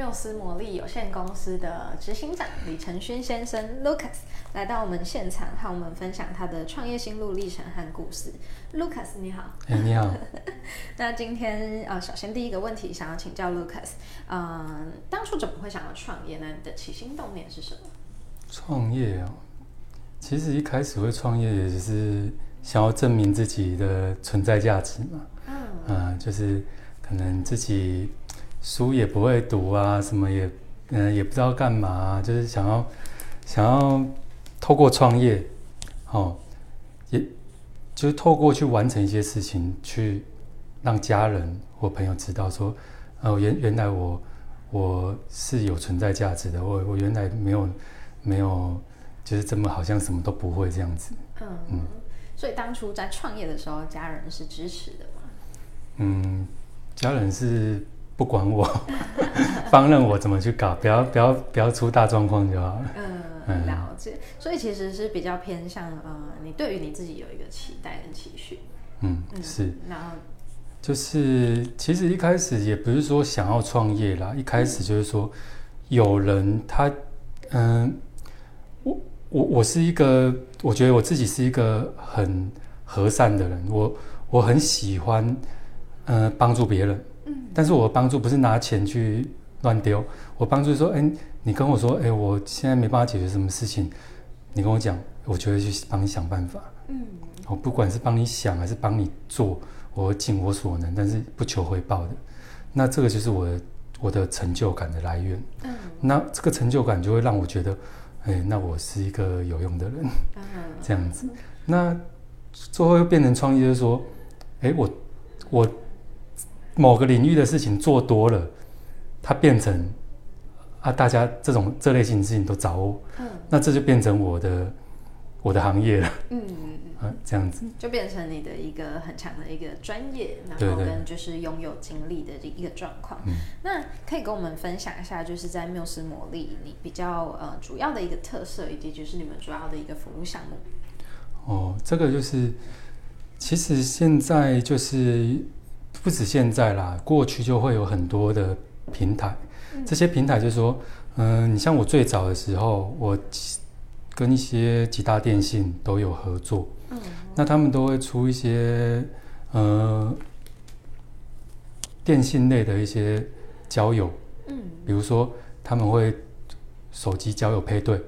缪斯魔力有限公司的执行长李承勋先生 Lucas 来到我们现场，和我们分享他的创业心路历程和故事。Lucas，你好。哎，你好。那今天呃，首先第一个问题想要请教 Lucas，嗯、呃，当初怎么会想要创业呢？你的起心动念是什么？创业啊，其实一开始会创业也是想要证明自己的存在价值嘛。嗯。啊、呃，就是可能自己书也不会读啊，什么也嗯、呃、也不知道干嘛，就是想要想要。透过创业，哦，也就是透过去完成一些事情，去让家人或朋友知道说，哦，原原来我我是有存在价值的，我我原来没有没有就是这么好像什么都不会这样子。嗯嗯，所以当初在创业的时候，家人是支持的吗？嗯，家人是。不管我，放任我怎么去搞，不要不要不要出大状况就好了。嗯，了解。所以其实是比较偏向呃，你对于你自己有一个期待跟期许。嗯，是。然后就是其实一开始也不是说想要创业啦，一开始就是说有人他嗯，我我我是一个，我觉得我自己是一个很和善的人，我我很喜欢嗯帮助别人。但是我帮助不是拿钱去乱丢，我帮助说，哎，你跟我说，哎，我现在没办法解决什么事情，你跟我讲，我就会去帮你想办法。嗯，我不管是帮你想还是帮你做，我尽我所能，但是不求回报的。那这个就是我的我的成就感的来源。嗯，那这个成就感就会让我觉得，哎，那我是一个有用的人。嗯，这样子，那最后又变成创业，就是说，哎，我我。某个领域的事情做多了，它变成啊，大家这种这类型的事情都找我，嗯，那这就变成我的我的行业了，嗯嗯啊，这样子就变成你的一个很强的一个专业，然后跟就是拥有经历的一个状况。那可以跟我们分享一下，就是在缪斯魔力，你比较呃主要的一个特色，以及就是你们主要的一个服务项目。哦，这个就是其实现在就是。不止现在啦，过去就会有很多的平台。这些平台就是说，嗯、呃，你像我最早的时候，我跟一些几大电信都有合作。嗯，那他们都会出一些呃电信类的一些交友。嗯，比如说他们会手机交友配对，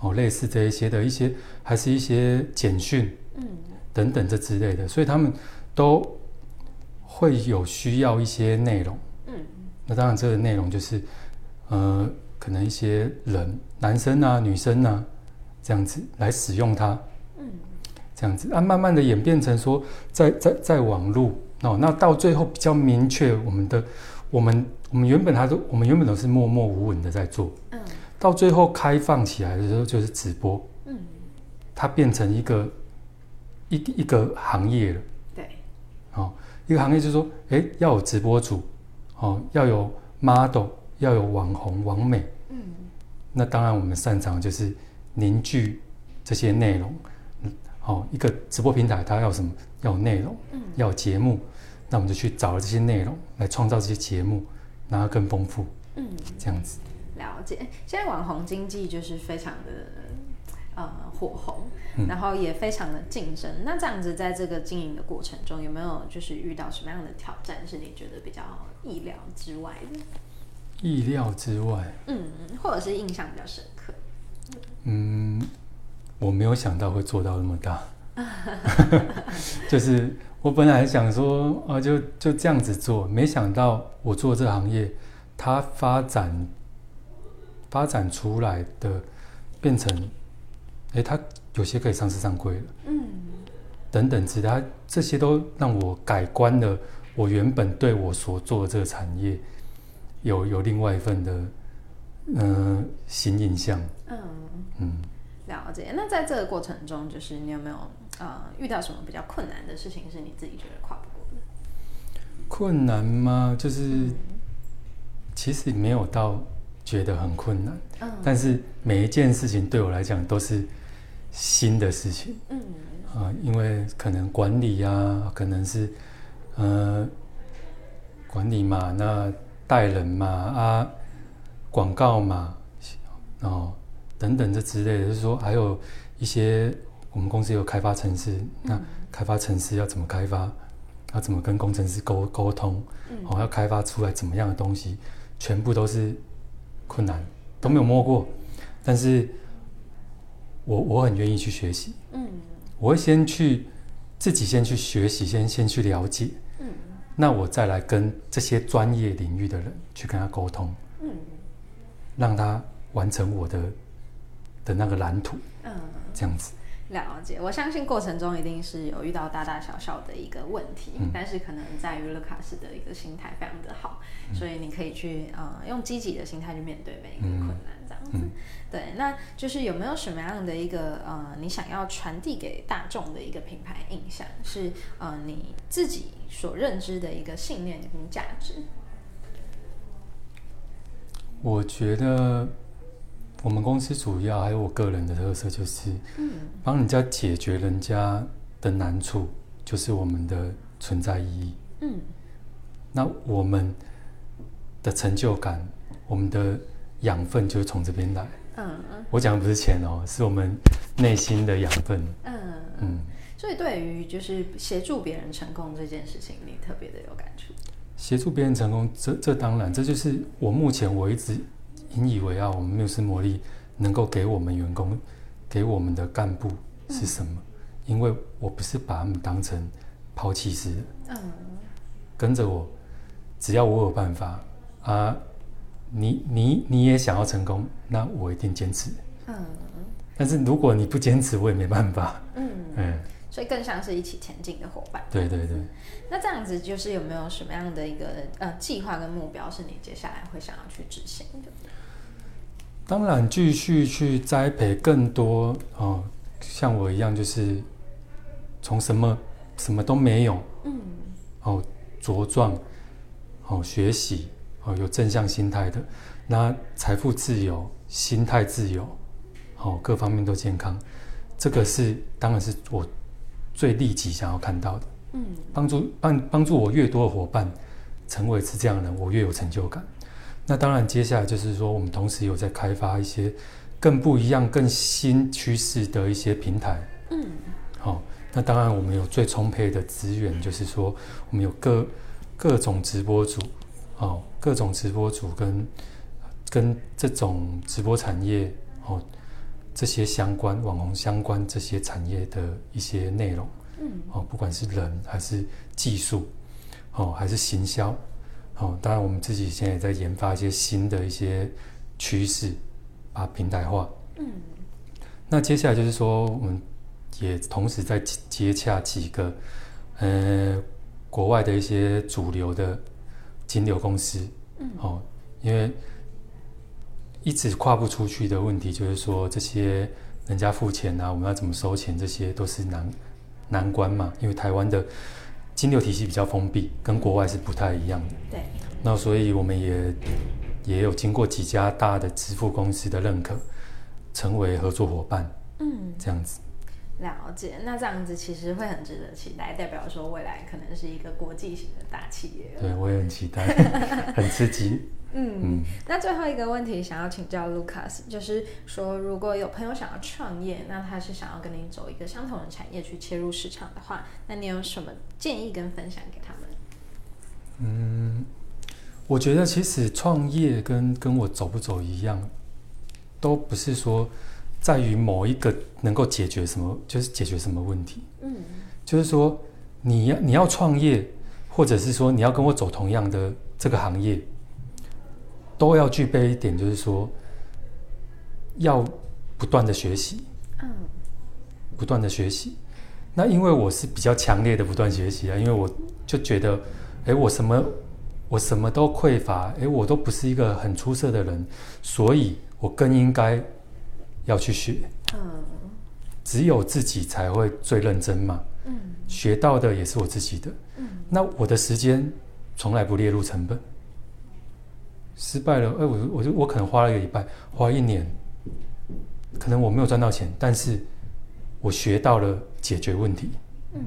哦，类似这一些的一些，还是一些简讯，嗯，等等这之类的，所以他们都。会有需要一些内容，嗯，那当然这个内容就是，呃，可能一些人，男生啊、女生啊，这样子来使用它，嗯，这样子。啊，慢慢的演变成说在，在在在网络哦，那到最后比较明确，我们的我们我们原本还都我们原本都是默默无闻的在做，嗯，到最后开放起来的时候就是直播，嗯，它变成一个一一个行业了，对，哦。一个行业就是说，哎，要有直播主，哦，要有 model，要有网红、网美，嗯，那当然我们擅长就是凝聚这些内容，嗯，哦，一个直播平台它要什么？要有内容，嗯，要有节目，那我们就去找了这些内容来创造这些节目，让它更丰富，嗯，这样子。了解，现在网红经济就是非常的。呃，火红，然后也非常的竞争。嗯、那这样子，在这个经营的过程中，有没有就是遇到什么样的挑战，是你觉得比较意料之外的？意料之外，嗯，或者是印象比较深刻。嗯，我没有想到会做到那么大。就是我本来想说，啊，就就这样子做，没想到我做这行业，它发展发展出来的变成。哎，它有些可以上市上柜了，嗯，等等之类，它这些都让我改观了。我原本对我所做的这个产业有有另外一份的嗯、呃、新印象，嗯嗯，了解。那在这个过程中，就是你有没有呃遇到什么比较困难的事情是你自己觉得跨不过的？困难吗？就是、嗯、其实没有到觉得很困难，嗯，但是每一件事情对我来讲都是新的事情，嗯啊、呃，因为可能管理啊，可能是呃管理嘛，那带人嘛啊，广告嘛，哦等等这之类的，就是说还有一些我们公司有开发城市，那开发城市要怎么开发？要怎么跟工程师沟沟通？哦，要开发出来怎么样的东西，全部都是困难，都没有摸过。但是我我很愿意去学习。嗯，我会先去自己先去学习，先先去了解。嗯，那我再来跟这些专业领域的人去跟他沟通。嗯，让他完成我的的那个蓝图。嗯，这样子。了解，我相信过程中一定是有遇到大大小小的一个问题，嗯、但是可能在于乐卡斯的一个心态非常的好，嗯、所以你可以去呃用积极的心态去面对每一个困难，这样子。嗯、对，那就是有没有什么样的一个呃你想要传递给大众的一个品牌印象，是呃你自己所认知的一个信念跟价值？我觉得。我们公司主要还有我个人的特色，就是帮人家解决人家的难处，就是我们的存在意义。嗯，那我们的成就感，我们的养分就是从这边来。嗯嗯，我讲的不是钱哦，是我们内心的养分。嗯嗯，所以对于就是协助别人成功这件事情，你特别的有感触。协助别人成功，这这当然，这就是我目前我一直。引以为傲，我们缪斯魔力能够给我们员工、给我们的干部是什么？嗯、因为我不是把他们当成抛弃式的，嗯，跟着我，只要我有办法啊，你你你也想要成功，那我一定坚持，嗯，但是如果你不坚持，我也没办法，嗯。嗯，所以更像是一起前进的伙伴，对对对。那这样子就是有没有什么样的一个呃计划跟目标，是你接下来会想要去执行的？当然，继续去栽培更多哦，像我一样，就是从什么什么都没有，嗯，哦，茁壮，哦，学习，哦，有正向心态的，那财富自由，心态自由，哦，各方面都健康，这个是当然是我最立即想要看到的，嗯，帮助帮帮助我越多的伙伴成为是这样的人，我越有成就感。那当然，接下来就是说，我们同时有在开发一些更不一样、更新趋势的一些平台。嗯，好、哦，那当然我们有最充沛的资源，就是说我们有各各种直播主，哦，各种直播主跟跟这种直播产业，哦，这些相关网红相关这些产业的一些内容。嗯，哦，不管是人还是技术，哦，还是行销。哦，当然，我们自己现在也在研发一些新的一些趋势，把平台化。嗯。那接下来就是说，我们也同时在接洽几个，呃，国外的一些主流的金流公司。嗯。哦，因为一直跨不出去的问题，就是说这些人家付钱啊，我们要怎么收钱，这些都是难难关嘛。因为台湾的。金流体系比较封闭，跟国外是不太一样的。对，那所以我们也也有经过几家大的支付公司的认可，成为合作伙伴。嗯，这样子。了解，那这样子其实会很值得期待，代表说未来可能是一个国际型的大企业。对，我也很期待，很刺激。嗯，嗯，那最后一个问题想要请教 Lucas，就是说，如果有朋友想要创业，那他是想要跟你走一个相同的产业去切入市场的话，那你有什么建议跟分享给他们？嗯，我觉得其实创业跟跟我走不走一样，都不是说在于某一个能够解决什么，就是解决什么问题。嗯，就是说你要你要创业，或者是说你要跟我走同样的这个行业。都要具备一点，就是说，要不断的学习，嗯，不断的学习。那因为我是比较强烈的不断学习啊，因为我就觉得，哎，我什么我什么都匮乏，哎，我都不是一个很出色的人，所以我更应该要去学，嗯，只有自己才会最认真嘛。嗯，学到的也是我自己的。嗯，那我的时间从来不列入成本。失败了，哎，我我就我可能花了一个礼拜，花一年，可能我没有赚到钱，但是我学到了解决问题。嗯，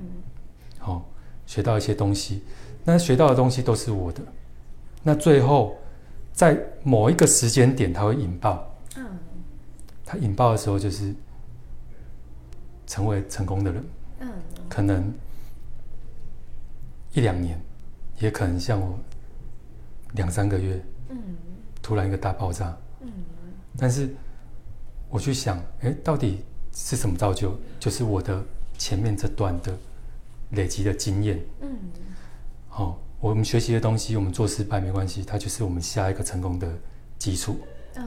好、哦，学到一些东西，那学到的东西都是我的。那最后，在某一个时间点，它会引爆。嗯，它引爆的时候，就是成为成功的人。嗯，可能一两年，也可能像我两三个月。嗯，突然一个大爆炸。嗯，但是我去想，哎，到底是什么造就？就是我的前面这段的累积的经验。嗯，好、哦。我们学习的东西，我们做失败没关系，它就是我们下一个成功的基础。嗯，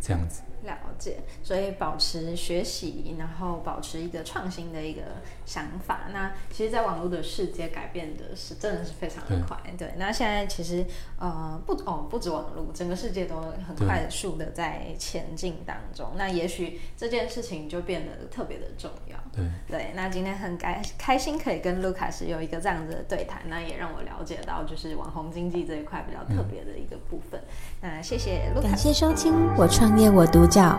这样子。了解，所以保持学习，然后保持一个创新的一个想法。那其实，在网络的世界改变的是真的是非常的快。对，对，那现在其实呃不哦不止网络，整个世界都很快速的在前进当中。那也许这件事情就变得特别的重要。对对，那今天很开开心可以跟卢卡斯有一个这样子的对谈，那也让我了解到就是网红经济这一块比较特别的一个部分。嗯、那谢谢卢卡斯，感谢收听我创业我独角。